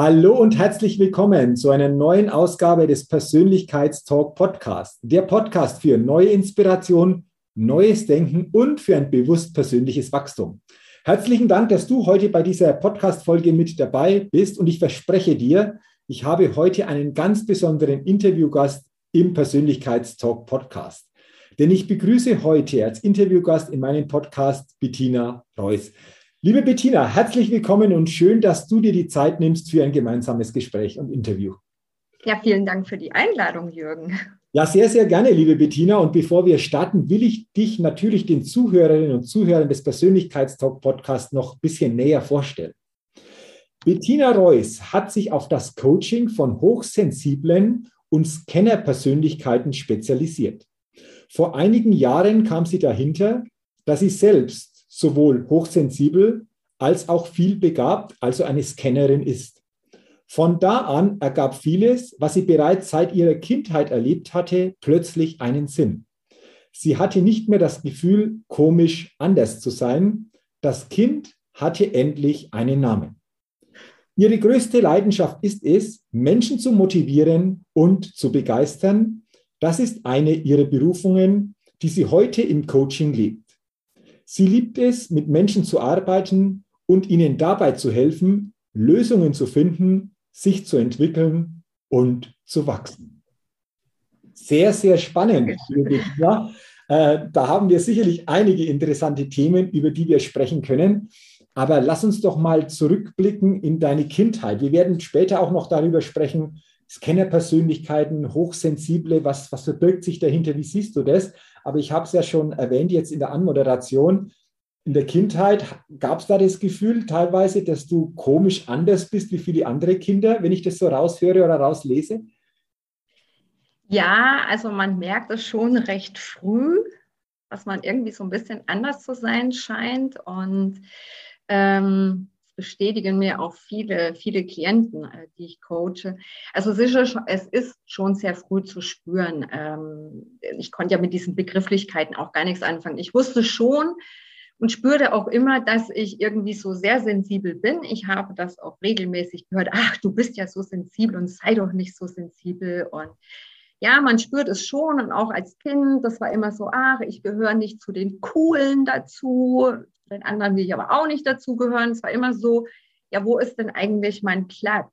Hallo und herzlich willkommen zu einer neuen Ausgabe des Persönlichkeitstalk Podcast. Der Podcast für neue Inspiration, neues Denken und für ein bewusst persönliches Wachstum. Herzlichen Dank, dass du heute bei dieser Podcast-Folge mit dabei bist und ich verspreche dir, ich habe heute einen ganz besonderen Interviewgast im Persönlichkeitstalk Podcast. Denn ich begrüße heute als Interviewgast in meinem Podcast Bettina Reuss. Liebe Bettina, herzlich willkommen und schön, dass du dir die Zeit nimmst für ein gemeinsames Gespräch und Interview. Ja, vielen Dank für die Einladung, Jürgen. Ja, sehr, sehr gerne, liebe Bettina. Und bevor wir starten, will ich dich natürlich den Zuhörerinnen und Zuhörern des Persönlichkeitstalk Podcasts noch ein bisschen näher vorstellen. Bettina Reuss hat sich auf das Coaching von hochsensiblen und Scanner-Persönlichkeiten spezialisiert. Vor einigen Jahren kam sie dahinter, dass sie selbst sowohl hochsensibel als auch viel begabt, also eine Scannerin ist. Von da an ergab vieles, was sie bereits seit ihrer Kindheit erlebt hatte, plötzlich einen Sinn. Sie hatte nicht mehr das Gefühl, komisch anders zu sein. Das Kind hatte endlich einen Namen. Ihre größte Leidenschaft ist es, Menschen zu motivieren und zu begeistern. Das ist eine ihrer Berufungen, die sie heute im Coaching lebt. Sie liebt es, mit Menschen zu arbeiten und ihnen dabei zu helfen, Lösungen zu finden, sich zu entwickeln und zu wachsen. Sehr, sehr spannend. Ja, äh, da haben wir sicherlich einige interessante Themen, über die wir sprechen können. Aber lass uns doch mal zurückblicken in deine Kindheit. Wir werden später auch noch darüber sprechen, Scannerpersönlichkeiten, hochsensible, was, was verbirgt sich dahinter, wie siehst du das? Aber ich habe es ja schon erwähnt jetzt in der Anmoderation. In der Kindheit gab es da das Gefühl teilweise, dass du komisch anders bist wie viele andere Kinder, wenn ich das so raushöre oder rauslese? Ja, also man merkt es schon recht früh, dass man irgendwie so ein bisschen anders zu sein scheint. Und ähm, bestätigen mir auch viele, viele Klienten, äh, die ich coache. Also schon, es ist schon sehr früh zu spüren. Ähm, ich konnte ja mit diesen Begrifflichkeiten auch gar nichts anfangen. Ich wusste schon und spürte auch immer, dass ich irgendwie so sehr sensibel bin. Ich habe das auch regelmäßig gehört. Ach, du bist ja so sensibel und sei doch nicht so sensibel. Und ja, man spürt es schon und auch als Kind, das war immer so, ach, ich gehöre nicht zu den Coolen dazu, zu den anderen will ich aber auch nicht dazugehören. Es war immer so, ja, wo ist denn eigentlich mein Platz?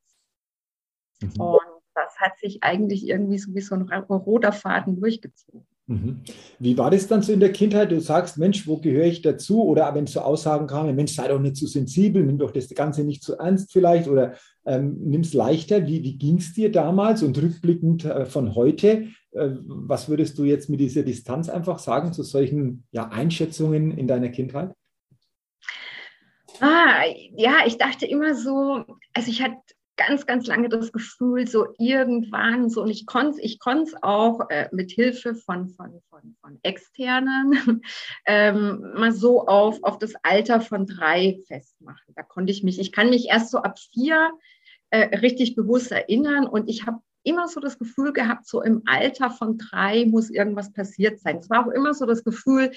Mhm. Und das hat sich eigentlich irgendwie so wie so ein roter Faden durchgezogen. Mhm. Wie war das dann so in der Kindheit? Du sagst, Mensch, wo gehöre ich dazu? Oder wenn so Aussagen kamen, Mensch, sei doch nicht zu so sensibel, nimm doch das Ganze nicht zu so ernst vielleicht oder ähm, nimm es leichter. Wie, wie ging es dir damals und rückblickend äh, von heute? Äh, was würdest du jetzt mit dieser Distanz einfach sagen zu solchen ja, Einschätzungen in deiner Kindheit? Ah, ja, ich dachte immer so, also ich hatte ganz, ganz lange das Gefühl, so irgendwann so, und ich konnte ich es auch äh, mit Hilfe von, von, von, von Externen ähm, mal so auf, auf das Alter von drei festmachen. Da konnte ich mich, ich kann mich erst so ab vier äh, richtig bewusst erinnern und ich habe immer so das Gefühl gehabt, so im Alter von drei muss irgendwas passiert sein. Es war auch immer so das Gefühl,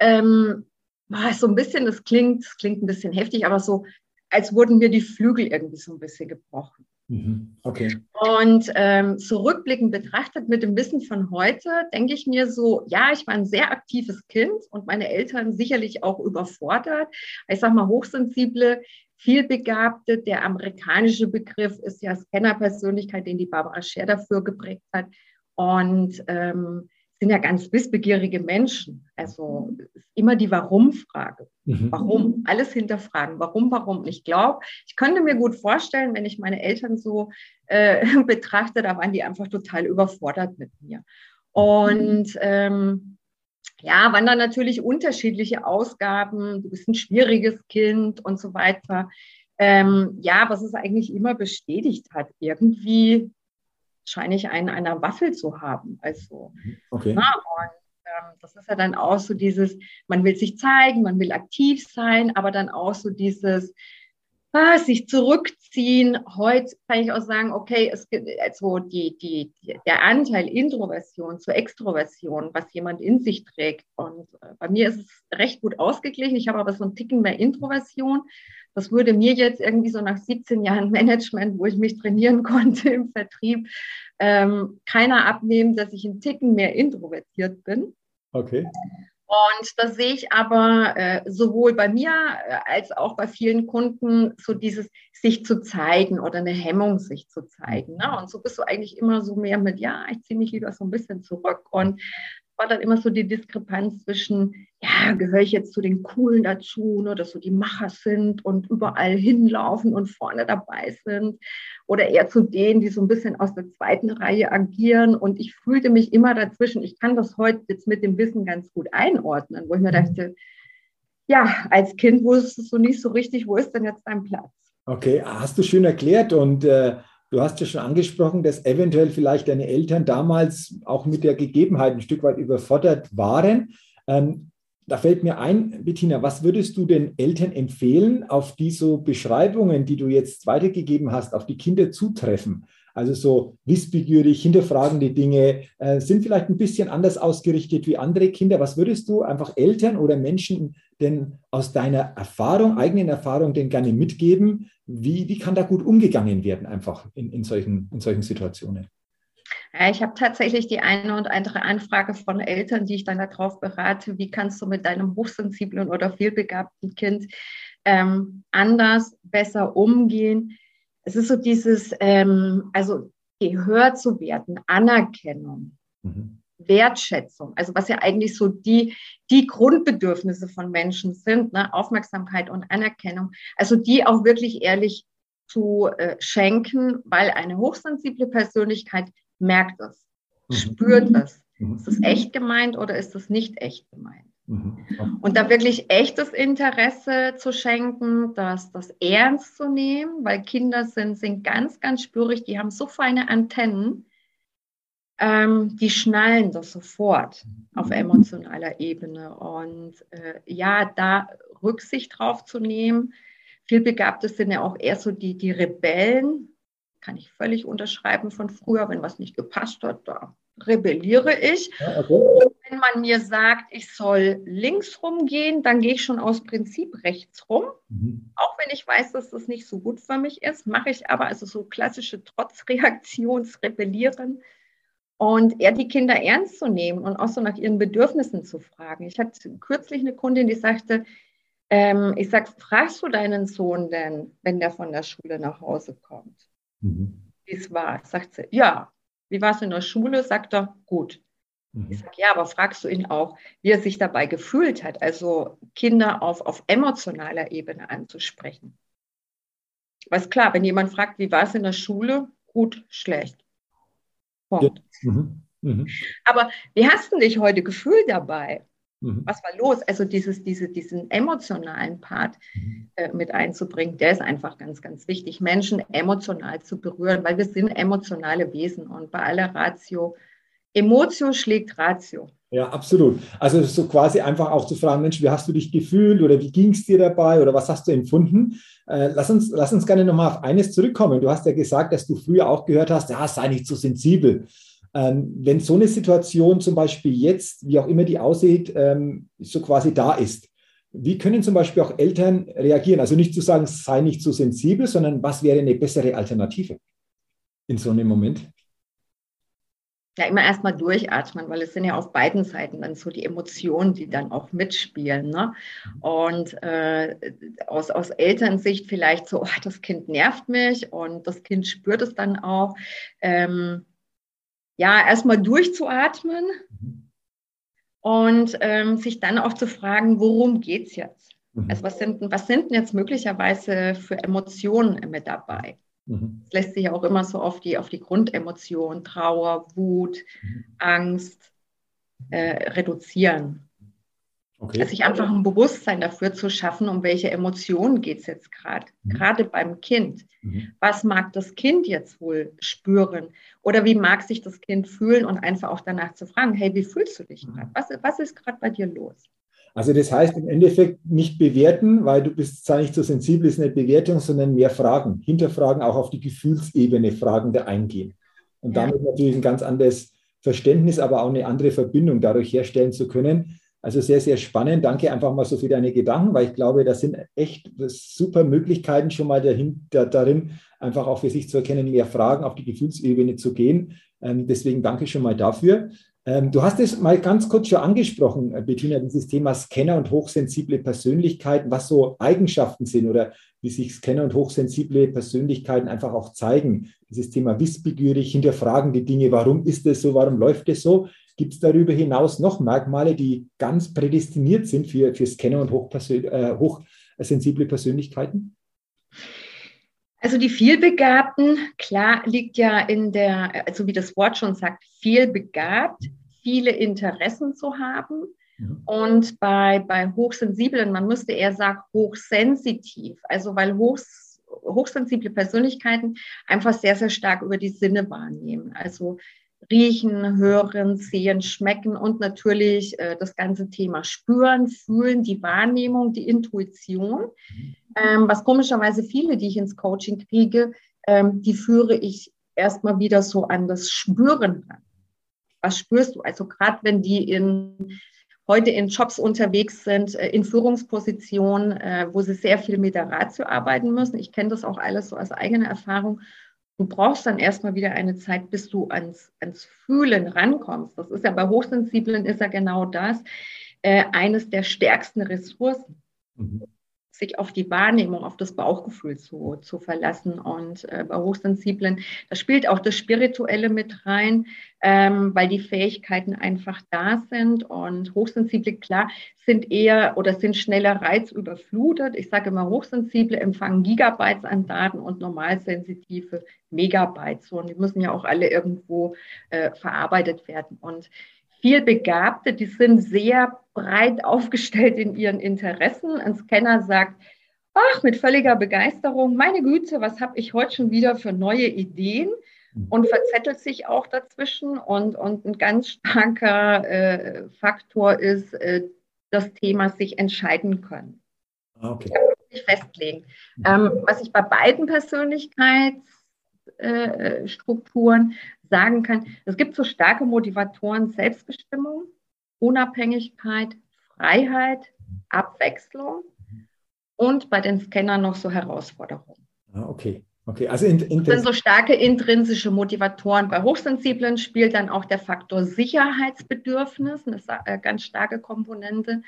ähm, so ein bisschen, das klingt, das klingt ein bisschen heftig, aber so, als wurden mir die Flügel irgendwie so ein bisschen gebrochen. Mhm. Okay. Und ähm, zurückblickend betrachtet mit dem Wissen von heute, denke ich mir so, ja, ich war ein sehr aktives Kind und meine Eltern sicherlich auch überfordert. Ich sage mal, Hochsensible Vielbegabte. Der amerikanische Begriff ist ja Scanner-Persönlichkeit, den die Barbara Scher dafür geprägt hat. Und ähm, sind ja ganz wissbegierige Menschen. Also immer die Warum-Frage. Mhm. Warum? Alles hinterfragen. Warum, warum? Ich glaube, ich könnte mir gut vorstellen, wenn ich meine Eltern so äh, betrachte, da waren die einfach total überfordert mit mir. Und ähm, ja, waren dann natürlich unterschiedliche Ausgaben. Du bist ein schwieriges Kind und so weiter. Ähm, ja, was es eigentlich immer bestätigt hat. Irgendwie scheine ich einen einer Waffel zu haben. Also, okay. na, und ähm, das ist ja dann auch so dieses, man will sich zeigen, man will aktiv sein, aber dann auch so dieses, ah, sich zurückziehen. Heute kann ich auch sagen, okay, es gibt also die, die, der Anteil Introversion zur Extroversion, was jemand in sich trägt. Und äh, bei mir ist es recht gut ausgeglichen. Ich habe aber so einen Ticken mehr Introversion. Das würde mir jetzt irgendwie so nach 17 Jahren Management, wo ich mich trainieren konnte im Vertrieb, ähm, keiner abnehmen, dass ich einen Ticken mehr introvertiert bin. Okay. Und das sehe ich aber äh, sowohl bei mir äh, als auch bei vielen Kunden so dieses sich zu zeigen oder eine Hemmung sich zu zeigen. Ne? Und so bist du eigentlich immer so mehr mit, ja, ich ziehe mich lieber so ein bisschen zurück. Und war dann immer so die Diskrepanz zwischen, gehöre ich jetzt zu den Coolen dazu, ne, dass so die Macher sind und überall hinlaufen und vorne dabei sind oder eher zu denen, die so ein bisschen aus der zweiten Reihe agieren. Und ich fühlte mich immer dazwischen. Ich kann das heute jetzt mit dem Wissen ganz gut einordnen, wo ich mir dachte, ja, als Kind wusstest du nicht so richtig, wo ist denn jetzt dein Platz? Okay, hast du schön erklärt und äh Du hast ja schon angesprochen, dass eventuell vielleicht deine Eltern damals auch mit der Gegebenheit ein Stück weit überfordert waren. Ähm, da fällt mir ein, Bettina, was würdest du den Eltern empfehlen, auf die so Beschreibungen, die du jetzt weitergegeben hast, auf die Kinder zutreffen? Also so wissbegierig, hinterfragende Dinge, äh, sind vielleicht ein bisschen anders ausgerichtet wie andere Kinder. Was würdest du einfach Eltern oder Menschen denn aus deiner Erfahrung, eigenen Erfahrung, denn gerne mitgeben? Wie, wie kann da gut umgegangen werden, einfach in, in, solchen, in solchen Situationen? Ja, ich habe tatsächlich die eine und andere Anfrage von Eltern, die ich dann darauf berate, wie kannst du mit deinem hochsensiblen oder vielbegabten Kind ähm, anders, besser umgehen es ist so dieses, ähm, also gehört zu werden, Anerkennung, mhm. Wertschätzung, also was ja eigentlich so die, die Grundbedürfnisse von Menschen sind, ne? Aufmerksamkeit und Anerkennung, also die auch wirklich ehrlich zu äh, schenken, weil eine hochsensible Persönlichkeit merkt es, mhm. spürt es. Mhm. Ist es echt gemeint oder ist es nicht echt gemeint? Mhm. Und da wirklich echtes Interesse zu schenken, das, das ernst zu nehmen, weil Kinder sind, sind ganz, ganz spürig, die haben so feine Antennen, ähm, die schnallen das sofort auf emotionaler Ebene. Und äh, ja, da Rücksicht drauf zu nehmen. Vielbegabte sind ja auch eher so die, die Rebellen, kann ich völlig unterschreiben von früher, wenn was nicht gepasst hat, da rebelliere ich. Ja, okay. Wenn man mir sagt, ich soll links rumgehen, dann gehe ich schon aus Prinzip rechts rum. Mhm. Auch wenn ich weiß, dass das nicht so gut für mich ist, mache ich aber also so klassische Trotzreaktionsrebellieren und eher die Kinder ernst zu nehmen und auch so nach ihren Bedürfnissen zu fragen. Ich hatte kürzlich eine Kundin, die sagte, ähm, ich sage, fragst du deinen Sohn denn, wenn der von der Schule nach Hause kommt? Mhm. Wie es war? Sagt sie, ja, wie war es in der Schule? Sagt er, gut. Mhm. Ich sage, ja, aber fragst du ihn auch, wie er sich dabei gefühlt hat, also Kinder auf, auf emotionaler Ebene anzusprechen. Was klar, wenn jemand fragt, wie war es in der Schule? Gut, schlecht. Punkt. Ja. Mhm. Mhm. Aber wie hast du dich heute gefühlt dabei? Mhm. Was war los? Also dieses, diese, diesen emotionalen Part mhm. äh, mit einzubringen, der ist einfach ganz, ganz wichtig, Menschen emotional zu berühren, weil wir sind emotionale Wesen und bei aller Ratio, Emotio schlägt Ratio. Ja, absolut. Also so quasi einfach auch zu fragen, Mensch, wie hast du dich gefühlt oder wie ging es dir dabei oder was hast du empfunden? Äh, lass, uns, lass uns gerne nochmal auf eines zurückkommen. Du hast ja gesagt, dass du früher auch gehört hast, ja, sei nicht so sensibel. Ähm, wenn so eine Situation zum Beispiel jetzt, wie auch immer die aussieht, ähm, so quasi da ist, wie können zum Beispiel auch Eltern reagieren? Also nicht zu sagen, sei nicht so sensibel, sondern was wäre eine bessere Alternative in so einem Moment? ja immer erstmal durchatmen, weil es sind ja auf beiden Seiten dann so die Emotionen, die dann auch mitspielen. Ne? Und äh, aus, aus Elternsicht vielleicht so, oh, das Kind nervt mich und das Kind spürt es dann auch. Ähm, ja, erstmal durchzuatmen und ähm, sich dann auch zu fragen, worum geht es jetzt? Mhm. Also was sind, was sind denn jetzt möglicherweise für Emotionen mit dabei? Mhm. Es lässt sich auch immer so auf die, auf die Grundemotion, Trauer, Wut, mhm. Angst äh, reduzieren. Okay. Also sich einfach ein Bewusstsein dafür zu schaffen, um welche Emotionen geht es jetzt gerade, mhm. gerade beim Kind. Mhm. Was mag das Kind jetzt wohl spüren? Oder wie mag sich das Kind fühlen und einfach auch danach zu fragen, hey, wie fühlst du dich gerade? Was, was ist gerade bei dir los? Also das heißt im Endeffekt nicht bewerten, weil du bist zwar nicht so sensibel, ist eine Bewertung, sondern mehr Fragen, hinterfragen, auch auf die Gefühlsebene Fragen da eingehen. Und ja. damit natürlich ein ganz anderes Verständnis, aber auch eine andere Verbindung dadurch herstellen zu können. Also sehr, sehr spannend. Danke einfach mal so für deine Gedanken, weil ich glaube, das sind echt super Möglichkeiten schon mal dahinter, darin, einfach auch für sich zu erkennen, mehr Fragen auf die Gefühlsebene zu gehen. Ähm, deswegen danke schon mal dafür. Ähm, du hast es mal ganz kurz schon angesprochen, äh, Bettina, dieses Thema Scanner und hochsensible Persönlichkeiten, was so Eigenschaften sind oder wie sich Scanner und hochsensible Persönlichkeiten einfach auch zeigen. Dieses Thema wissbegierig, hinterfragen die Dinge, warum ist es so, warum läuft es so? Gibt es darüber hinaus noch Merkmale, die ganz prädestiniert sind für, für Scanner und äh, hochsensible Persönlichkeiten? Also die vielbegabten, klar liegt ja in der, also wie das Wort schon sagt, vielbegabt, viele Interessen zu haben. Ja. Und bei, bei Hochsensiblen, man müsste eher sagen hochsensitiv, also weil hoch, hochsensible Persönlichkeiten einfach sehr, sehr stark über die Sinne wahrnehmen. Also riechen, hören, sehen, schmecken und natürlich äh, das ganze Thema spüren, fühlen, die Wahrnehmung, die Intuition. Ähm, was komischerweise viele, die ich ins Coaching kriege, ähm, die führe ich erstmal wieder so an das Spüren ran. Was spürst du? Also gerade wenn die in heute in Jobs unterwegs sind, äh, in Führungspositionen, äh, wo sie sehr viel mit der Ratio arbeiten müssen. Ich kenne das auch alles so als eigene Erfahrung. Du brauchst dann erstmal wieder eine Zeit, bis du ans, ans Fühlen rankommst. Das ist ja bei Hochsensiblen ist ja genau das, äh, eines der stärksten Ressourcen. Mhm sich auf die Wahrnehmung, auf das Bauchgefühl zu, zu verlassen. Und äh, bei Hochsensiblen, da spielt auch das Spirituelle mit rein, ähm, weil die Fähigkeiten einfach da sind. Und Hochsensible, klar, sind eher oder sind schneller reizüberflutet. Ich sage immer, Hochsensible empfangen Gigabytes an Daten und normalsensitive Megabytes. Und die müssen ja auch alle irgendwo äh, verarbeitet werden. Und viel Begabte, die sind sehr breit aufgestellt in ihren Interessen. Ein Scanner sagt, ach, mit völliger Begeisterung, meine Güte, was habe ich heute schon wieder für neue Ideen? Und verzettelt sich auch dazwischen. Und, und ein ganz starker äh, Faktor ist äh, das Thema sich entscheiden können. Ah, okay. Sich festlegen. Ähm, was ich bei beiden Persönlichkeitsstrukturen äh, sagen kann, es gibt so starke Motivatoren, Selbstbestimmung, Unabhängigkeit, Freiheit, Abwechslung und bei den Scannern noch so Herausforderungen. Ah, okay. Okay, also in, in sind so starke intrinsische Motivatoren. Bei Hochsensiblen spielt dann auch der Faktor Sicherheitsbedürfnis, eine äh, ganz starke Komponente.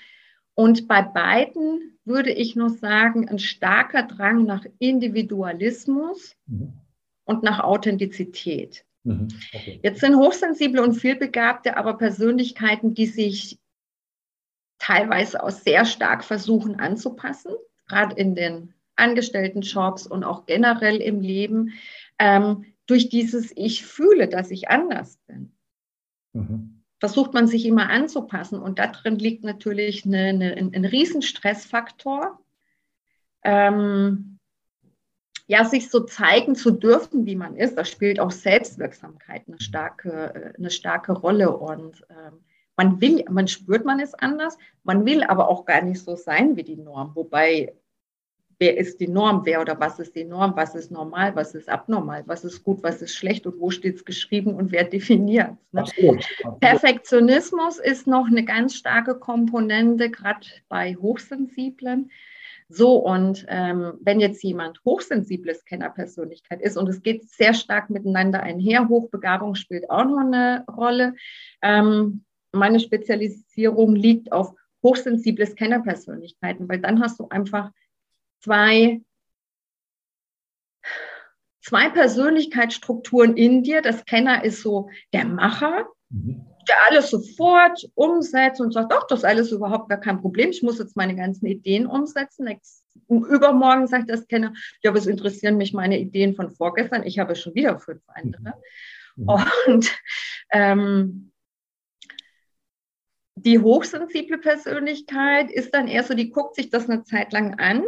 Und bei beiden würde ich nur sagen, ein starker Drang nach Individualismus mhm. Und nach Authentizität. Mhm. Okay. Jetzt sind hochsensible und vielbegabte aber Persönlichkeiten, die sich teilweise auch sehr stark versuchen anzupassen, gerade in den Angestelltenjobs und auch generell im Leben, ähm, durch dieses Ich fühle, dass ich anders bin. Mhm. Versucht man sich immer anzupassen und da drin liegt natürlich eine, eine, ein, ein Riesenstressfaktor. Ähm, ja, sich so zeigen zu dürfen, wie man ist, da spielt auch Selbstwirksamkeit eine starke, äh, eine starke Rolle. Und ähm, man will, man spürt, man ist anders, man will aber auch gar nicht so sein wie die Norm. Wobei, wer ist die Norm? Wer oder was ist die Norm? Was ist normal? Was ist abnormal? Was ist gut? Was ist schlecht? Und wo steht es geschrieben und wer definiert ne? Perfektionismus ist noch eine ganz starke Komponente, gerade bei Hochsensiblen. So, und ähm, wenn jetzt jemand hochsensible Scanner-Persönlichkeit ist und es geht sehr stark miteinander einher, Hochbegabung spielt auch noch eine Rolle. Ähm, meine Spezialisierung liegt auf hochsensible Scanner-Persönlichkeiten, weil dann hast du einfach zwei, zwei Persönlichkeitsstrukturen in dir. Das Scanner ist so der Macher, mhm. Der alles sofort umsetzt und sagt, ach, das ist alles überhaupt gar kein Problem. Ich muss jetzt meine ganzen Ideen umsetzen. Übermorgen sagt der Scanner, ja, was interessieren mich meine Ideen von vorgestern? Ich habe schon wieder fünf andere. Mhm. Und ähm, die hochsensible Persönlichkeit ist dann eher so, die guckt sich das eine Zeit lang an,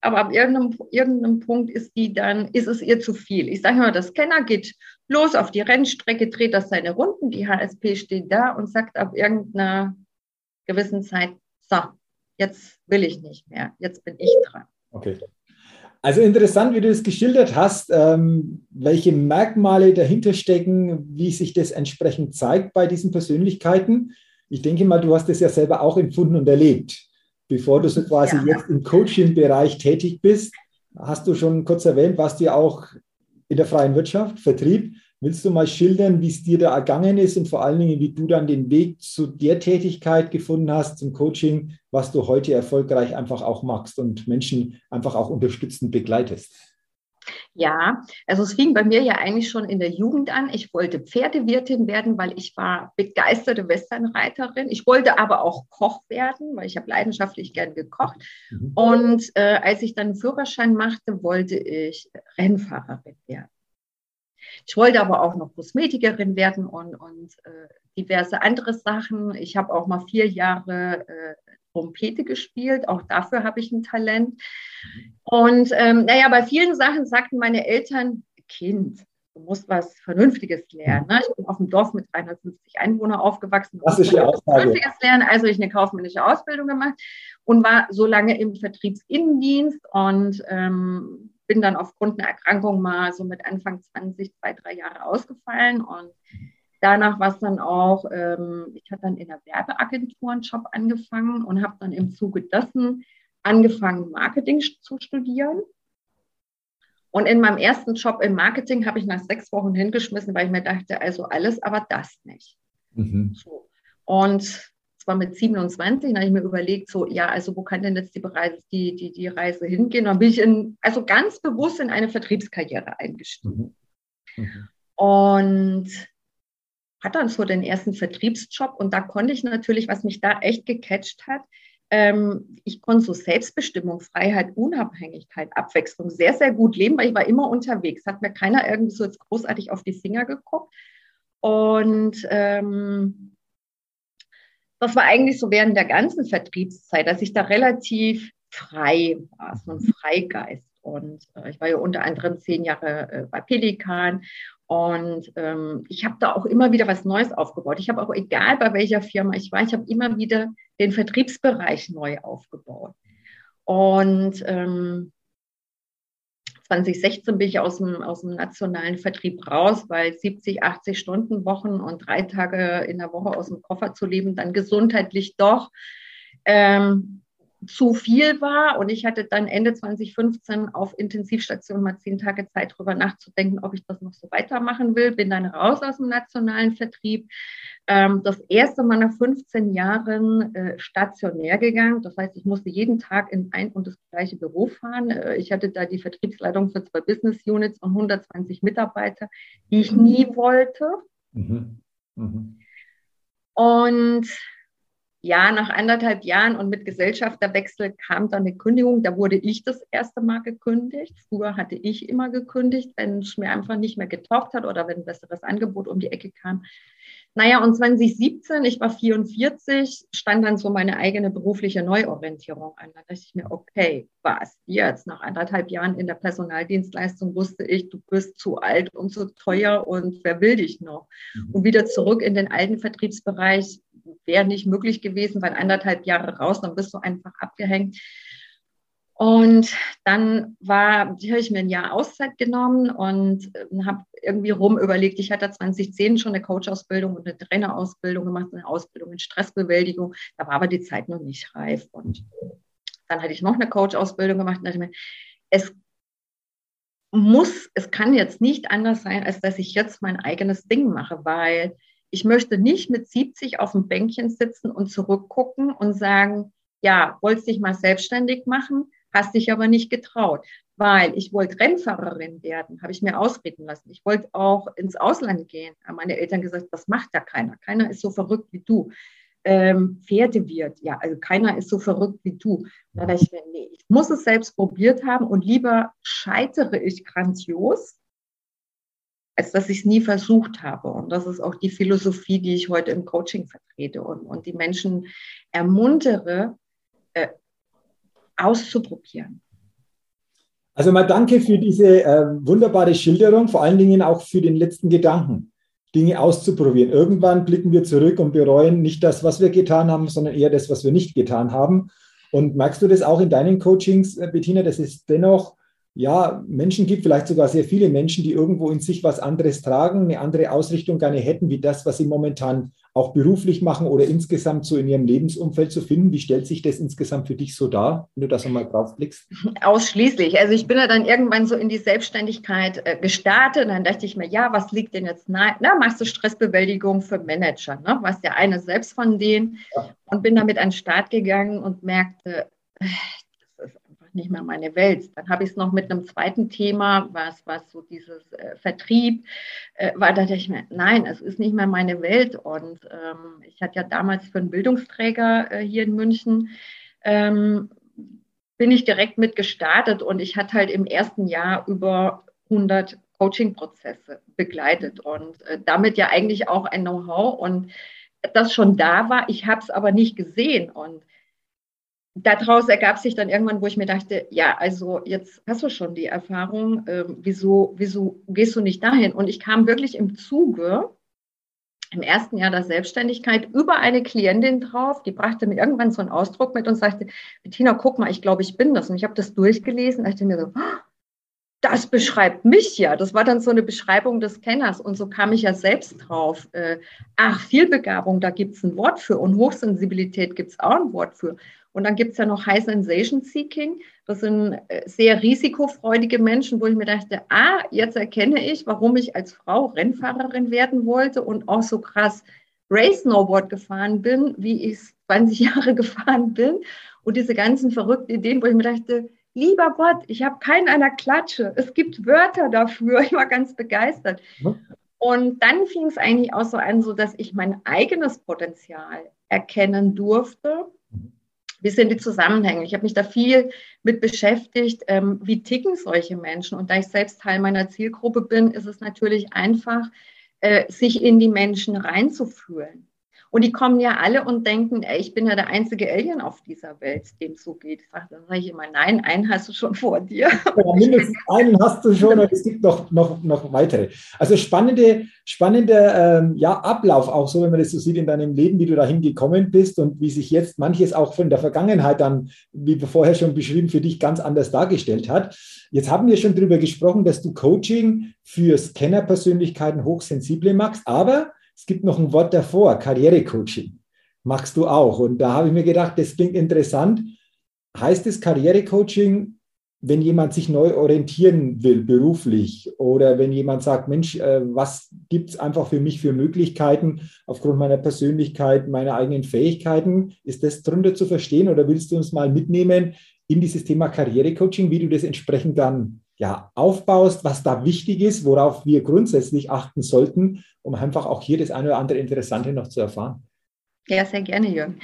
aber ab irgendeinem, irgendeinem Punkt ist die dann, ist es ihr zu viel. Ich sage mal, der Scanner geht los auf die Rennstrecke, dreht das seine Runden, die HSP steht da und sagt ab irgendeiner gewissen Zeit, so, jetzt will ich nicht mehr, jetzt bin ich dran. Okay. Also interessant, wie du es geschildert hast, ähm, welche Merkmale dahinter stecken, wie sich das entsprechend zeigt bei diesen Persönlichkeiten ich denke mal, du hast es ja selber auch empfunden und erlebt. Bevor du so quasi ja. jetzt im Coaching-Bereich tätig bist, hast du schon kurz erwähnt, warst du ja auch in der freien Wirtschaft, Vertrieb. Willst du mal schildern, wie es dir da ergangen ist und vor allen Dingen, wie du dann den Weg zu der Tätigkeit gefunden hast, zum Coaching, was du heute erfolgreich einfach auch magst und Menschen einfach auch unterstützend begleitest? Ja, also es fing bei mir ja eigentlich schon in der Jugend an. Ich wollte Pferdewirtin werden, weil ich war begeisterte Westernreiterin. Ich wollte aber auch Koch werden, weil ich habe leidenschaftlich gern gekocht. Mhm. Und äh, als ich dann einen Führerschein machte, wollte ich Rennfahrerin werden. Ich wollte aber auch noch Kosmetikerin werden und, und äh, diverse andere Sachen. Ich habe auch mal vier Jahre äh, Trompete gespielt. Auch dafür habe ich ein Talent. Und ähm, naja, bei vielen Sachen sagten meine Eltern, Kind, du musst was Vernünftiges lernen. Ne? Ich bin auf dem Dorf mit 350 Einwohnern aufgewachsen. Das ist ja Vernünftiges lernen. Also ich eine kaufmännische Ausbildung gemacht und war so lange im Vertriebsinnendienst und ähm, bin dann aufgrund einer Erkrankung mal so mit Anfang 20, zwei, drei Jahre ausgefallen und Danach war es dann auch, ähm, ich hatte dann in der Werbeagentur einen Job angefangen und habe dann im Zuge dessen angefangen, Marketing zu studieren. Und in meinem ersten Job im Marketing habe ich nach sechs Wochen hingeschmissen, weil ich mir dachte, also alles, aber das nicht. Mhm. So. Und zwar mit 27, da habe ich mir überlegt, so, ja, also wo kann denn jetzt die, Reise, die, die, die Reise hingehen? dann bin ich in, also ganz bewusst in eine Vertriebskarriere eingestiegen. Mhm. Mhm. Und hat dann so den ersten Vertriebsjob und da konnte ich natürlich, was mich da echt gecatcht hat, ähm, ich konnte so Selbstbestimmung, Freiheit, Unabhängigkeit, Abwechslung sehr, sehr gut leben, weil ich war immer unterwegs, hat mir keiner irgendwie so jetzt großartig auf die Finger geguckt. Und ähm, das war eigentlich so während der ganzen Vertriebszeit, dass ich da relativ frei war, so ein Freigeist. Und äh, ich war ja unter anderem zehn Jahre äh, bei Pelikan und ähm, ich habe da auch immer wieder was Neues aufgebaut. Ich habe auch, egal bei welcher Firma ich war, ich habe immer wieder den Vertriebsbereich neu aufgebaut. Und ähm, 2016 bin ich aus dem, aus dem nationalen Vertrieb raus, weil 70, 80 Stunden Wochen und drei Tage in der Woche aus dem Koffer zu leben, dann gesundheitlich doch ähm, zu viel war. Und ich hatte dann Ende 2015 auf Intensivstation mal zehn Tage Zeit, darüber nachzudenken, ob ich das noch so weitermachen will. Bin dann raus aus dem nationalen Vertrieb. Ähm, das erste Mal nach 15 Jahren äh, stationär gegangen. Das heißt, ich musste jeden Tag in ein und das gleiche Büro fahren. Äh, ich hatte da die Vertriebsleitung für zwei Business Units und 120 Mitarbeiter, die ich nie wollte. Mhm. Mhm. Und ja, nach anderthalb Jahren und mit Gesellschafterwechsel kam dann eine Kündigung. Da wurde ich das erste Mal gekündigt. Früher hatte ich immer gekündigt, wenn es mir einfach nicht mehr getaucht hat oder wenn ein besseres Angebot um die Ecke kam. Naja, und 2017, ich war 44, stand dann so meine eigene berufliche Neuorientierung an. Da dachte ich mir, okay, was jetzt? Nach anderthalb Jahren in der Personaldienstleistung wusste ich, du bist zu alt und zu teuer und wer will dich noch? Mhm. Und wieder zurück in den alten Vertriebsbereich wäre nicht möglich gewesen, weil anderthalb Jahre raus, dann bist du einfach abgehängt. Und dann war, habe ich mir ein Jahr Auszeit genommen und äh, habe irgendwie rum überlegt, ich hatte 2010 schon eine Coach-Ausbildung und eine Trainerausbildung gemacht, eine Ausbildung in Stressbewältigung. Da war aber die Zeit noch nicht reif. Und dann hatte ich noch eine Coach-Ausbildung gemacht und dachte mir, es muss, es kann jetzt nicht anders sein, als dass ich jetzt mein eigenes Ding mache, weil ich möchte nicht mit 70 auf dem Bänkchen sitzen und zurückgucken und sagen, ja, wolltest dich mal selbstständig machen, hast dich aber nicht getraut, weil ich wollte Rennfahrerin werden, habe ich mir ausreden lassen. Ich wollte auch ins Ausland gehen. Haben meine Eltern gesagt, das macht da keiner. Keiner ist so verrückt wie du. Ähm, Pferdewirt, ja, also keiner ist so verrückt wie du. Da dachte ich mir, nee, ich muss es selbst probiert haben und lieber scheitere ich grandios, als dass ich es nie versucht habe. Und das ist auch die Philosophie, die ich heute im Coaching vertrete und, und die Menschen ermuntere, äh, auszuprobieren. Also mal danke für diese äh, wunderbare Schilderung, vor allen Dingen auch für den letzten Gedanken, Dinge auszuprobieren. Irgendwann blicken wir zurück und bereuen nicht das, was wir getan haben, sondern eher das, was wir nicht getan haben. Und merkst du das auch in deinen Coachings, äh, Bettina, dass es dennoch ja, Menschen gibt, vielleicht sogar sehr viele Menschen, die irgendwo in sich was anderes tragen, eine andere Ausrichtung gerne hätten, wie das, was sie momentan auch beruflich machen oder insgesamt so in ihrem Lebensumfeld zu finden. Wie stellt sich das insgesamt für dich so dar, wenn du das nochmal drauf blickst? Ausschließlich. Also ich bin ja dann irgendwann so in die Selbstständigkeit äh, gestartet. Und dann dachte ich mir, ja, was liegt denn jetzt nahe? Na, machst du Stressbewältigung für Manager, ne? Was der eine selbst von denen. Ja. Und bin damit an den Start gegangen und merkte, äh, nicht mehr meine Welt. Dann habe ich es noch mit einem zweiten Thema, was, was so dieses äh, Vertrieb äh, war, da dachte ich mir, nein, es ist nicht mehr meine Welt. Und ähm, ich hatte ja damals für einen Bildungsträger äh, hier in München, ähm, bin ich direkt mit gestartet und ich hatte halt im ersten Jahr über 100 Coaching-Prozesse begleitet und äh, damit ja eigentlich auch ein Know-how und das schon da war. Ich habe es aber nicht gesehen und daraus ergab sich dann irgendwann, wo ich mir dachte, ja, also jetzt hast du schon die Erfahrung, äh, wieso, wieso gehst du nicht dahin? Und ich kam wirklich im Zuge im ersten Jahr der Selbstständigkeit über eine Klientin drauf, die brachte mir irgendwann so einen Ausdruck mit und sagte, Bettina, guck mal, ich glaube, ich bin das. Und ich habe das durchgelesen, dachte mir so, das beschreibt mich ja. Das war dann so eine Beschreibung des Kenners. Und so kam ich ja selbst drauf. Äh, ach, Vielbegabung, da gibt es ein Wort für. Und Hochsensibilität gibt es auch ein Wort für. Und dann gibt es ja noch High Sensation Seeking. Das sind äh, sehr risikofreudige Menschen, wo ich mir dachte, ah, jetzt erkenne ich, warum ich als Frau Rennfahrerin werden wollte und auch so krass Race Snowboard gefahren bin, wie ich es 20 Jahre gefahren bin. Und diese ganzen verrückten Ideen, wo ich mir dachte, lieber Gott, ich habe keinen an der Klatsche. Es gibt Wörter dafür. Ich war ganz begeistert. Und dann fing es eigentlich auch so an, so dass ich mein eigenes Potenzial erkennen durfte wie sind die Zusammenhänge? Ich habe mich da viel mit beschäftigt, ähm, wie ticken solche Menschen. Und da ich selbst Teil meiner Zielgruppe bin, ist es natürlich einfach, äh, sich in die Menschen reinzufühlen. Und die kommen ja alle und denken, ey, ich bin ja der einzige Alien auf dieser Welt, dem es so geht. Sag, dann sage ich immer, nein, einen hast du schon vor dir. Ja, mindestens einen hast du schon und es gibt noch, noch, noch weitere. Also spannende, spannender ähm, ja, Ablauf auch so, wenn man das so sieht in deinem Leben, wie du dahin gekommen bist und wie sich jetzt manches auch von der Vergangenheit dann, wie vorher schon beschrieben, für dich ganz anders dargestellt hat. Jetzt haben wir schon darüber gesprochen, dass du Coaching für Scanner-Persönlichkeiten hochsensible machst, aber es gibt noch ein Wort davor, Karrierecoaching. Machst du auch. Und da habe ich mir gedacht, das klingt interessant. Heißt es Karrierecoaching, wenn jemand sich neu orientieren will, beruflich, oder wenn jemand sagt, Mensch, äh, was gibt es einfach für mich für Möglichkeiten aufgrund meiner Persönlichkeit, meiner eigenen Fähigkeiten? Ist das drunter zu verstehen oder willst du uns mal mitnehmen in dieses Thema Karrierecoaching, wie du das entsprechend dann ja, aufbaust, was da wichtig ist, worauf wir grundsätzlich achten sollten, um einfach auch hier das eine oder andere Interessante noch zu erfahren. Ja, sehr gerne, Jürgen.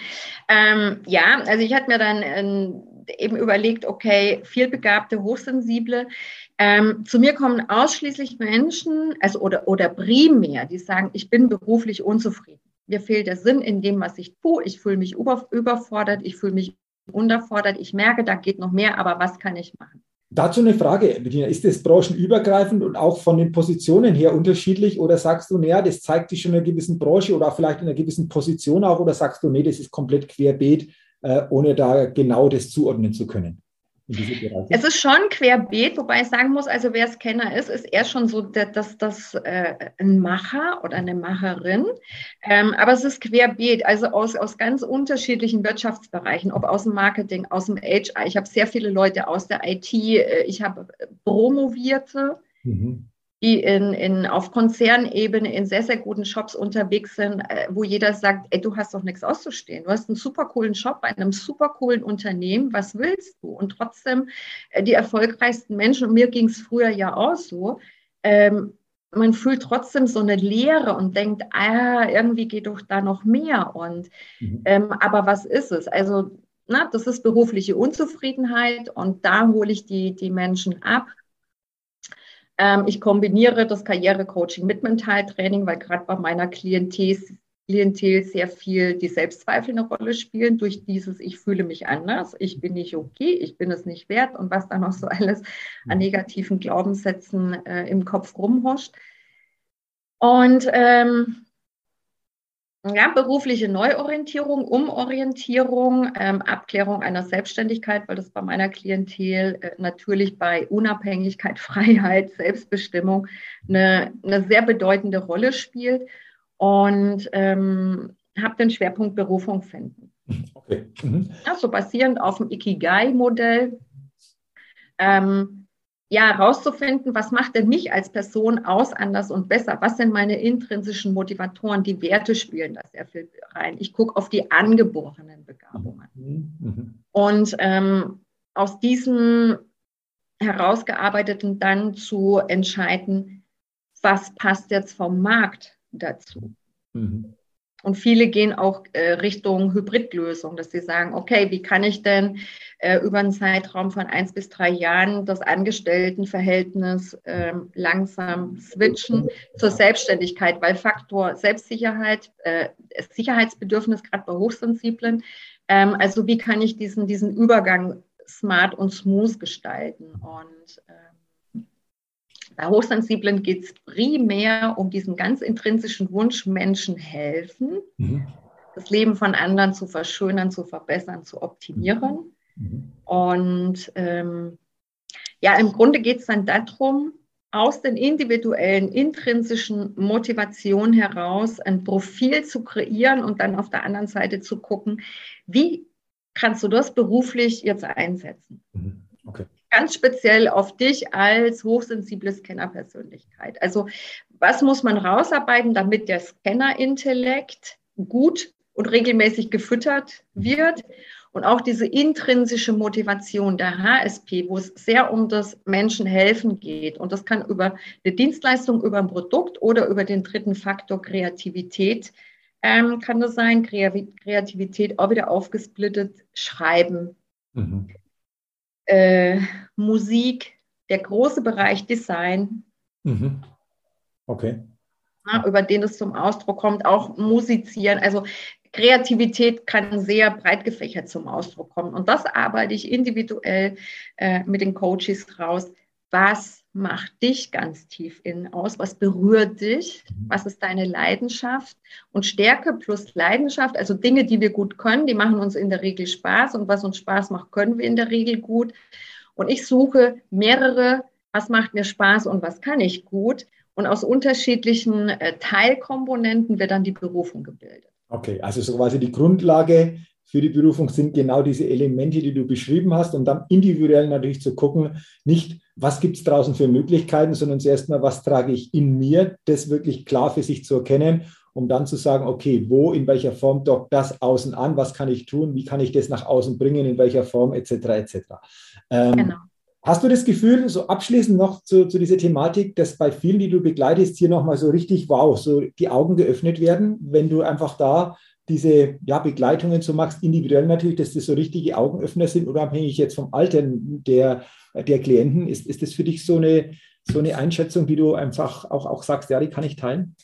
Ähm, ja, also ich hatte mir dann ähm, eben überlegt, okay, vielbegabte, hochsensible. Ähm, zu mir kommen ausschließlich Menschen, also oder, oder primär, die sagen, ich bin beruflich unzufrieden. Mir fehlt der Sinn in dem, was ich tue. Ich fühle mich über, überfordert, ich fühle mich unterfordert. Ich merke, da geht noch mehr, aber was kann ich machen? Dazu eine Frage, Bettina. Ist das branchenübergreifend und auch von den Positionen her unterschiedlich? Oder sagst du, naja, das zeigt sich schon in einer gewissen Branche oder vielleicht in einer gewissen Position auch? Oder sagst du, nee, das ist komplett querbeet, äh, ohne da genau das zuordnen zu können? Es ist schon querbeet, wobei ich sagen muss, also wer Scanner ist, ist eher schon so das, das, äh, ein Macher oder eine Macherin. Ähm, aber es ist querbeet, also aus, aus ganz unterschiedlichen Wirtschaftsbereichen, ob aus dem Marketing, aus dem HR. Ich habe sehr viele Leute aus der IT, äh, ich habe Promovierte. Mhm die in, in, auf Konzernebene in sehr, sehr guten Shops unterwegs sind, äh, wo jeder sagt, ey, du hast doch nichts auszustehen. Du hast einen super coolen Shop bei einem super coolen Unternehmen. Was willst du? Und trotzdem äh, die erfolgreichsten Menschen, und mir ging es früher ja auch so, ähm, man fühlt trotzdem so eine Leere und denkt, ah, irgendwie geht doch da noch mehr. Und mhm. ähm, aber was ist es? Also, na, das ist berufliche Unzufriedenheit und da hole ich die, die Menschen ab ich kombiniere das Karrierecoaching mit Mentaltraining, weil gerade bei meiner Klientel, Klientel sehr viel die Selbstzweifel eine Rolle spielen durch dieses Ich fühle mich anders, ich bin nicht okay, ich bin es nicht wert und was da noch so alles an negativen Glaubenssätzen äh, im Kopf rumhuscht. Und ähm, ja, berufliche Neuorientierung, Umorientierung, ähm, Abklärung einer Selbstständigkeit, weil das bei meiner Klientel äh, natürlich bei Unabhängigkeit, Freiheit, Selbstbestimmung eine, eine sehr bedeutende Rolle spielt. Und ähm, habe den Schwerpunkt Berufung finden. Okay. Mhm. Also basierend auf dem Ikigai-Modell. Ähm, ja, herauszufinden, was macht denn mich als Person aus, anders und besser? Was sind meine intrinsischen Motivatoren? Die Werte spielen da sehr viel rein. Ich gucke auf die angeborenen Begabungen. Mhm. Und ähm, aus diesen herausgearbeiteten dann zu entscheiden, was passt jetzt vom Markt dazu. Mhm. Und viele gehen auch äh, Richtung Hybridlösung, dass sie sagen, okay, wie kann ich denn äh, über einen Zeitraum von eins bis drei Jahren das Angestelltenverhältnis äh, langsam switchen zur Selbstständigkeit, weil Faktor Selbstsicherheit, äh, Sicherheitsbedürfnis gerade bei Hochsensiblen, ähm, also wie kann ich diesen, diesen Übergang smart und smooth gestalten? Und äh, bei Hochsensiblen geht es primär um diesen ganz intrinsischen Wunsch, Menschen helfen, mhm. das Leben von anderen zu verschönern, zu verbessern, zu optimieren. Mhm. Und ähm, ja, im Grunde geht es dann darum, aus den individuellen, intrinsischen Motivationen heraus ein Profil zu kreieren und dann auf der anderen Seite zu gucken, wie kannst du das beruflich jetzt einsetzen. Mhm. Okay ganz speziell auf dich als hochsensible Scannerpersönlichkeit. Also was muss man rausarbeiten, damit der Scannerintellekt gut und regelmäßig gefüttert wird? Und auch diese intrinsische Motivation der HSP, wo es sehr um das Menschenhelfen geht. Und das kann über eine Dienstleistung, über ein Produkt oder über den dritten Faktor Kreativität ähm, kann das sein. Kreativität auch wieder aufgesplittet, Schreiben. Mhm äh, Musik, der große Bereich Design. Mhm. Okay. Ja, über den es zum Ausdruck kommt, auch musizieren. Also Kreativität kann sehr breit gefächert zum Ausdruck kommen. Und das arbeite ich individuell äh, mit den Coaches raus. Was macht dich ganz tief innen aus? Was berührt dich? Mhm. Was ist deine Leidenschaft? Und Stärke plus Leidenschaft, also Dinge, die wir gut können, die machen uns in der Regel Spaß. Und was uns Spaß macht, können wir in der Regel gut. Und ich suche mehrere, was macht mir Spaß und was kann ich gut. Und aus unterschiedlichen äh, Teilkomponenten wird dann die Berufung gebildet. Okay, also so quasi die Grundlage für die Berufung sind genau diese Elemente, die du beschrieben hast, und dann individuell natürlich zu gucken, nicht, was gibt es draußen für Möglichkeiten, sondern zuerst mal, was trage ich in mir, das wirklich klar für sich zu erkennen, um dann zu sagen, okay, wo, in welcher Form dockt das außen an, was kann ich tun, wie kann ich das nach außen bringen, in welcher Form, etc. etc. Ähm, genau. Hast du das Gefühl, so abschließend noch zu, zu, dieser Thematik, dass bei vielen, die du begleitest, hier nochmal so richtig, wow, so die Augen geöffnet werden, wenn du einfach da diese ja, Begleitungen so machst, individuell natürlich, dass das so richtige Augenöffner sind, unabhängig jetzt vom Alter der, der Klienten. Ist, ist das für dich so eine, so eine Einschätzung, die du einfach auch, auch sagst, ja, die kann ich teilen?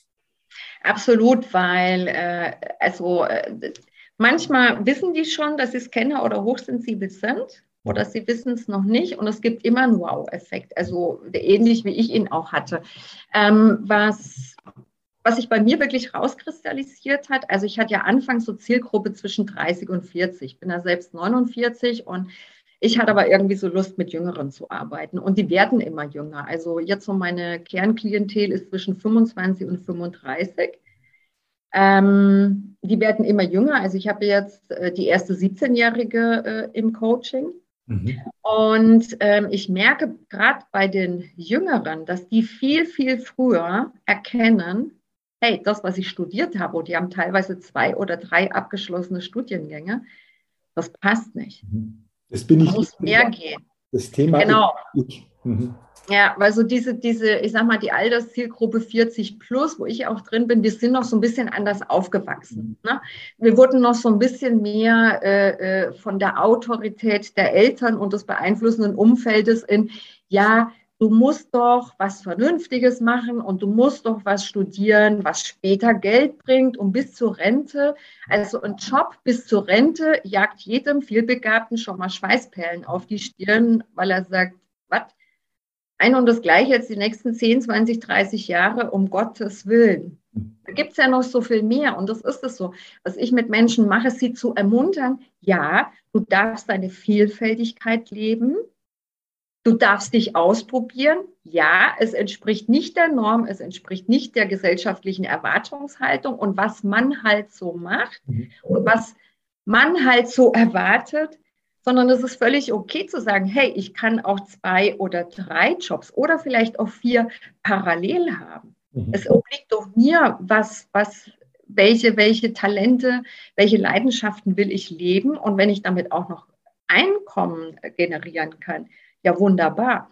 Absolut, weil äh, also äh, manchmal wissen die schon, dass sie Scanner oder hochsensibel sind oder sie wissen es noch nicht und es gibt immer einen Wow-Effekt, also ähnlich wie ich ihn auch hatte. Ähm, was was sich bei mir wirklich rauskristallisiert hat, also ich hatte ja anfangs so Zielgruppe zwischen 30 und 40. Ich bin da selbst 49 und Ich hatte aber irgendwie so Lust, mit Jüngeren zu arbeiten. Und die werden immer jünger. Also jetzt so meine Kernklientel ist zwischen 25 und 35. Ähm, die werden immer jünger. Also ich habe jetzt äh, die erste 17-Jährige äh, im Coaching. Mhm. Und ähm, ich merke gerade bei den Jüngeren, dass die viel, viel früher erkennen, hey, das, was ich studiert habe, und die haben teilweise zwei oder drei abgeschlossene Studiengänge, das passt nicht. Mhm. Das bin ich. muss mehr gehen. Das Thema. Genau. Ich, mhm. Ja, weil so diese, diese, ich sag mal, die Alterszielgruppe 40 plus, wo ich auch drin bin, wir sind noch so ein bisschen anders aufgewachsen. Mhm. Ne? Wir wurden noch so ein bisschen mehr äh, äh, von der Autorität der Eltern und des beeinflussenden Umfeldes in, ja, du musst doch was Vernünftiges machen und du musst doch was studieren, was später Geld bringt und bis zur Rente, also ein Job bis zur Rente jagt jedem vielbegabten schon mal Schweißperlen auf die Stirn, weil er sagt, was? ein und das Gleiche jetzt die nächsten 10, 20, 30 Jahre, um Gottes Willen. Da gibt es ja noch so viel mehr und das ist es so. Was ich mit Menschen mache, sie zu ermuntern, ja, du darfst deine Vielfältigkeit leben, du darfst dich ausprobieren, ja, es entspricht nicht der Norm, es entspricht nicht der gesellschaftlichen Erwartungshaltung und was man halt so macht mhm. und was man halt so erwartet, sondern es ist völlig okay zu sagen, hey, ich kann auch zwei oder drei Jobs oder vielleicht auch vier parallel haben. Mhm. Es obliegt doch mir, was, was, welche, welche Talente, welche Leidenschaften will ich leben und wenn ich damit auch noch Einkommen generieren kann, ja wunderbar.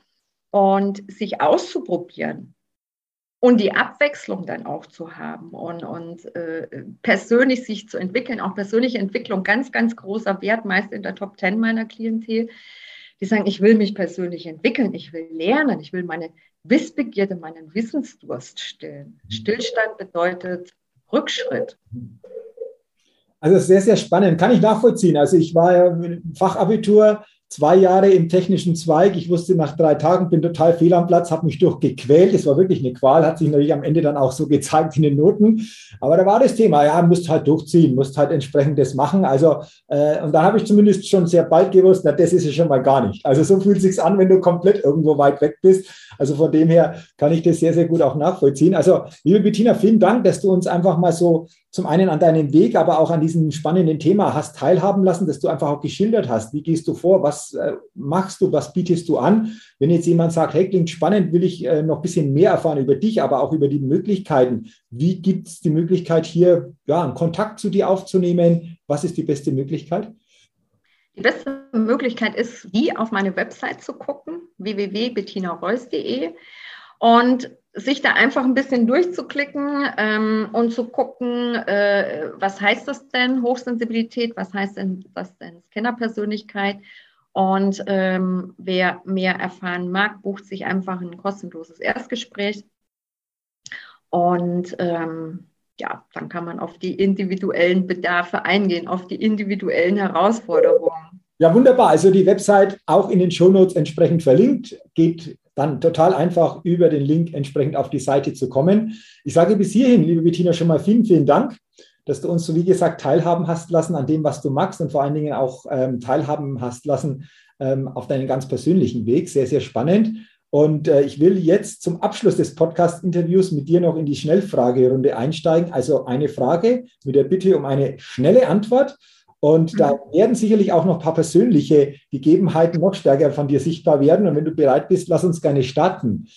Und sich auszuprobieren, und die Abwechslung dann auch zu haben und, und äh, persönlich sich zu entwickeln, auch persönliche Entwicklung, ganz, ganz großer Wert, meist in der Top Ten meiner Klientel, die sagen, ich will mich persönlich entwickeln, ich will lernen, ich will meine Wissbegierde, meinen Wissensdurst stillen. Mhm. Stillstand bedeutet Rückschritt. Also sehr, sehr spannend. Kann ich nachvollziehen. Also ich war ja im Fachabitur zwei Jahre im technischen Zweig. Ich wusste nach drei Tagen, bin total fehl am Platz, habe mich durchgequält. Es war wirklich eine Qual, hat sich natürlich am Ende dann auch so gezeigt in den Noten. Aber da war das Thema, ja, musst halt durchziehen, musst halt entsprechend das machen. Also, äh, und da habe ich zumindest schon sehr bald gewusst, na, das ist es schon mal gar nicht. Also so fühlt es sich an, wenn du komplett irgendwo weit weg bist. Also von dem her kann ich das sehr, sehr gut auch nachvollziehen. Also, liebe Bettina, vielen Dank, dass du uns einfach mal so zum einen an deinem Weg, aber auch an diesem spannenden Thema hast teilhaben lassen, dass du einfach auch geschildert hast. Wie gehst du vor? Was äh, machst du? Was bietest du an? Wenn jetzt jemand sagt, hey, klingt spannend, will ich äh, noch ein bisschen mehr erfahren über dich, aber auch über die Möglichkeiten. Wie gibt es die Möglichkeit, hier ja, einen Kontakt zu dir aufzunehmen? Was ist die beste Möglichkeit? Die beste Möglichkeit ist, die auf meine Website zu gucken, www.bettinareus.de. Und sich da einfach ein bisschen durchzuklicken ähm, und zu gucken, äh, was heißt das denn, Hochsensibilität, was heißt denn das denn, Scannerpersönlichkeit. Und ähm, wer mehr erfahren mag, bucht sich einfach ein kostenloses Erstgespräch. Und ähm, ja, dann kann man auf die individuellen Bedarfe eingehen, auf die individuellen Herausforderungen. Ja, wunderbar. Also die Website auch in den Shownotes entsprechend verlinkt. Geht dann total einfach über den Link entsprechend auf die Seite zu kommen. Ich sage bis hierhin, liebe Bettina, schon mal vielen, vielen Dank, dass du uns so wie gesagt teilhaben hast lassen an dem, was du magst und vor allen Dingen auch ähm, teilhaben hast lassen ähm, auf deinen ganz persönlichen Weg. Sehr, sehr spannend. Und äh, ich will jetzt zum Abschluss des Podcast-Interviews mit dir noch in die Schnellfragerunde einsteigen. Also eine Frage mit der Bitte um eine schnelle Antwort. Und da mhm. werden sicherlich auch noch ein paar persönliche Gegebenheiten noch stärker von dir sichtbar werden. Und wenn du bereit bist, lass uns gerne starten.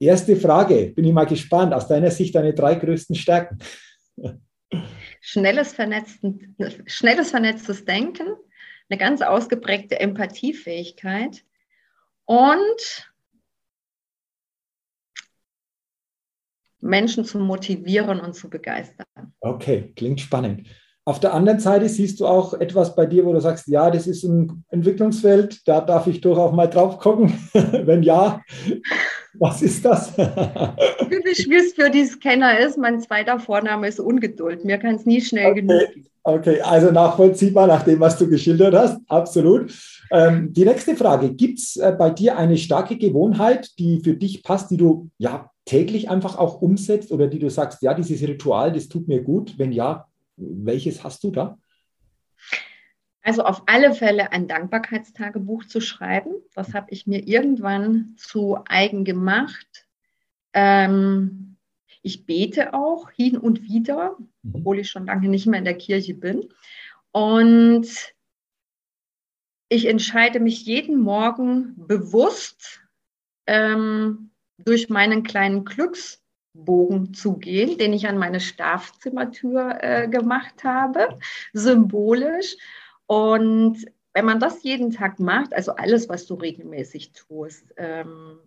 Erste Frage, bin ich mal gespannt, aus deiner Sicht deine drei größten Stärken. Schnelles, schnelles vernetztes Denken, eine ganz ausgeprägte Empathiefähigkeit und Menschen zu motivieren und zu begeistern. Okay, klingt spannend. Auf der anderen Seite siehst du auch etwas bei dir, wo du sagst, ja, das ist ein Entwicklungsfeld, da darf ich doch auch mal drauf gucken. Wenn ja, was ist das? Typisch, wie es für die Scanner ist, mein zweiter Vorname ist Ungeduld. Mir kann es nie schnell okay. genug gehen. Okay, also nachvollziehbar nach dem, was du geschildert hast, absolut. Ähm, die nächste Frage, gibt es äh, bei dir eine starke Gewohnheit, die für dich passt, die du ja täglich einfach auch umsetzt oder die du sagst, ja, dieses Ritual, das tut mir gut? Wenn ja, welches hast du da? Also auf alle Fälle ein Dankbarkeitstagebuch zu schreiben. Das habe ich mir irgendwann zu eigen gemacht. Ähm, ich bete auch hin und wieder, mhm. obwohl ich schon lange nicht mehr in der Kirche bin. Und ich entscheide mich jeden Morgen bewusst ähm, durch meinen kleinen Glücksbogen zu gehen, den ich an meine Schlafzimmertür äh, gemacht habe, symbolisch. Und wenn man das jeden Tag macht, also alles, was du regelmäßig tust, ähm,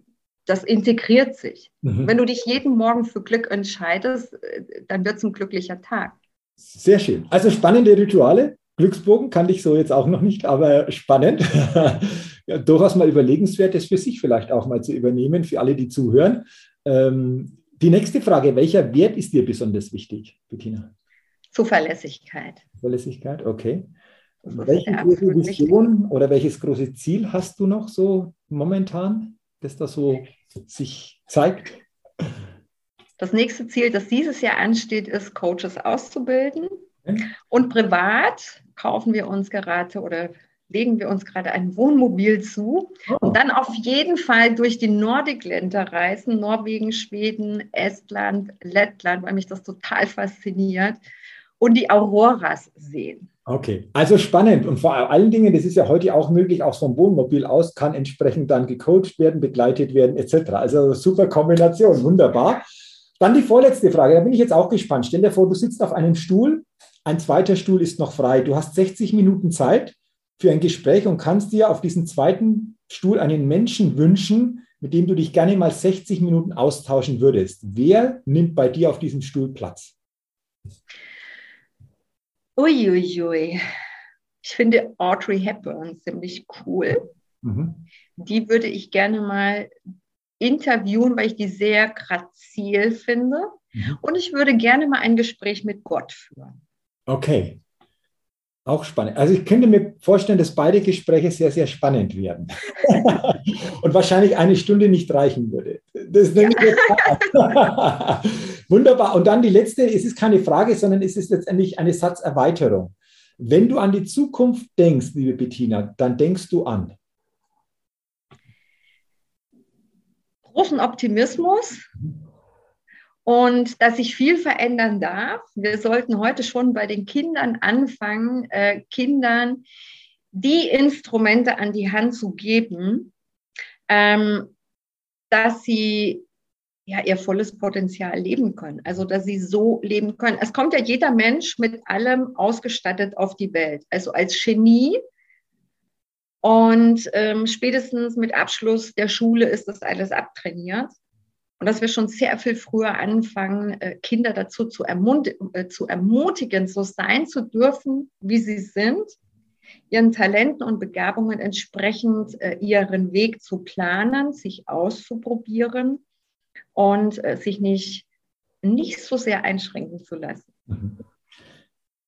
das integriert sich. Mhm. Wenn du dich jeden Morgen für Glück entscheidest, äh, dann wird es ein glücklicher Tag. Sehr schön. Also spannende Rituale. Glücksbogen kannte ich so jetzt auch noch nicht, aber spannend. ja, durchaus mal überlegenswert, das für sich vielleicht auch mal zu übernehmen, für alle, die zuhören. Ähm, die nächste Frage, welcher Wert ist dir besonders wichtig, Bettina? Zuverlässigkeit. Zuverlässigkeit, okay. Welche große Vision oder welches große Ziel hast du noch so momentan, das da so sich zeigt? Das nächste Ziel, das dieses Jahr ansteht, ist, Coaches auszubilden. Okay. Und privat kaufen wir uns gerade oder legen wir uns gerade ein Wohnmobil zu oh. und dann auf jeden Fall durch die Nordic-Länder reisen, Norwegen, Schweden, Estland, Lettland, weil mich das total fasziniert und die Auroras sehen. Okay, also spannend und vor allen Dingen, das ist ja heute auch möglich, auch vom Wohnmobil aus kann entsprechend dann gecoacht werden, begleitet werden etc. Also super Kombination, wunderbar. Dann die vorletzte Frage, da bin ich jetzt auch gespannt. Stell dir vor, du sitzt auf einem Stuhl, ein zweiter Stuhl ist noch frei. Du hast 60 Minuten Zeit für ein Gespräch und kannst dir auf diesen zweiten Stuhl einen Menschen wünschen, mit dem du dich gerne mal 60 Minuten austauschen würdest. Wer nimmt bei dir auf diesem Stuhl Platz? Uiuiui. Ich finde Audrey Hepburn ziemlich cool. Mhm. Die würde ich gerne mal interviewen, weil ich die sehr grazil finde. Mhm. Und ich würde gerne mal ein Gespräch mit Gott führen. Okay. Auch spannend. Also ich könnte mir vorstellen, dass beide Gespräche sehr, sehr spannend werden. Und wahrscheinlich eine Stunde nicht reichen würde. Das nehme ich jetzt Wunderbar. Und dann die letzte, es ist keine Frage, sondern es ist letztendlich eine Satzerweiterung. Wenn du an die Zukunft denkst, liebe Bettina, dann denkst du an. Großen Optimismus und dass sich viel verändern darf. Wir sollten heute schon bei den Kindern anfangen, äh, Kindern die Instrumente an die Hand zu geben, ähm, dass sie ja, ihr volles Potenzial leben können. Also, dass sie so leben können. Es kommt ja jeder Mensch mit allem ausgestattet auf die Welt. Also als Genie. Und ähm, spätestens mit Abschluss der Schule ist das alles abtrainiert. Und dass wir schon sehr viel früher anfangen, äh, Kinder dazu zu, äh, zu ermutigen, so sein zu dürfen, wie sie sind, ihren Talenten und Begabungen entsprechend äh, ihren Weg zu planen, sich auszuprobieren und sich nicht, nicht so sehr einschränken zu lassen. Mhm.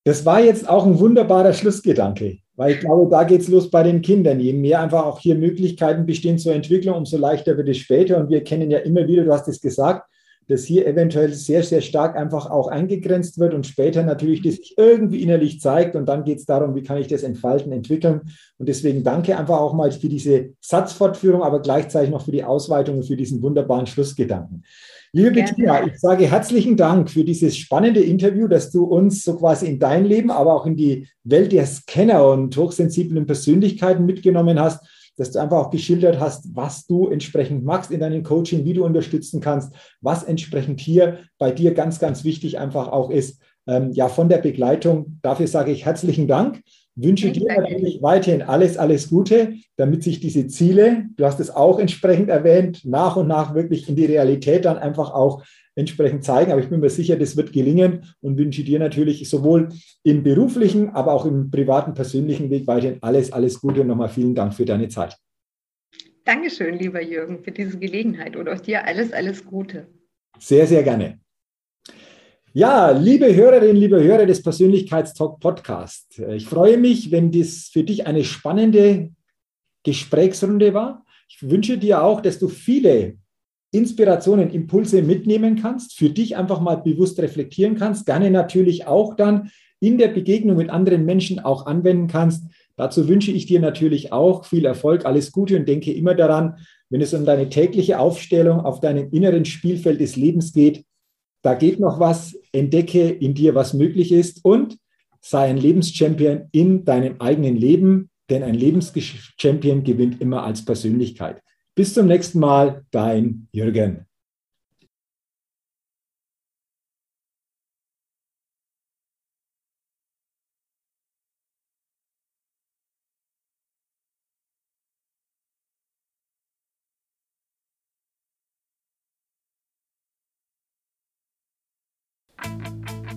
Das war jetzt auch ein wunderbarer Schlussgedanke, weil ich glaube, da geht es los bei den Kindern. Je mehr einfach auch hier Möglichkeiten bestehen zur Entwicklung, umso leichter wird es später. Und wir kennen ja immer wieder, du hast es gesagt, dass hier eventuell sehr, sehr stark einfach auch eingegrenzt wird und später natürlich das irgendwie innerlich zeigt. Und dann geht es darum, wie kann ich das entfalten, entwickeln. Und deswegen danke einfach auch mal für diese Satzfortführung, aber gleichzeitig noch für die Ausweitung und für diesen wunderbaren Schlussgedanken. Liebe Bettina, ich sage herzlichen Dank für dieses spannende Interview, dass du uns so quasi in dein Leben, aber auch in die Welt der Scanner und hochsensiblen Persönlichkeiten mitgenommen hast dass du einfach auch geschildert hast, was du entsprechend magst in deinem Coaching, wie du unterstützen kannst, was entsprechend hier bei dir ganz, ganz wichtig einfach auch ist. Ähm, ja, von der Begleitung. Dafür sage ich herzlichen Dank. Wünsche dir natürlich weiterhin alles, alles Gute, damit sich diese Ziele, du hast es auch entsprechend erwähnt, nach und nach wirklich in die Realität dann einfach auch entsprechend zeigen. Aber ich bin mir sicher, das wird gelingen und wünsche dir natürlich sowohl im beruflichen, aber auch im privaten, persönlichen Weg weiterhin alles, alles Gute und nochmal vielen Dank für deine Zeit. Dankeschön, lieber Jürgen, für diese Gelegenheit und auch dir alles, alles Gute. Sehr, sehr gerne. Ja, liebe Hörerinnen, liebe Hörer des Persönlichkeitstalk Podcast, ich freue mich, wenn das für dich eine spannende Gesprächsrunde war. Ich wünsche dir auch, dass du viele Inspirationen, Impulse mitnehmen kannst, für dich einfach mal bewusst reflektieren kannst, gerne natürlich auch dann in der Begegnung mit anderen Menschen auch anwenden kannst. Dazu wünsche ich dir natürlich auch viel Erfolg, alles Gute und denke immer daran, wenn es um deine tägliche Aufstellung auf deinem inneren Spielfeld des Lebens geht, da geht noch was, entdecke in dir, was möglich ist und sei ein Lebenschampion in deinem eigenen Leben, denn ein Lebenschampion gewinnt immer als Persönlichkeit. Bis zum nächsten Mal, dein Jürgen.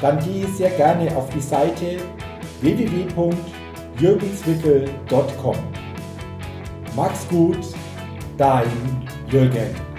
dann gehe sehr gerne auf die Seite www.jürgenswickel.com. Max gut, dein Jürgen.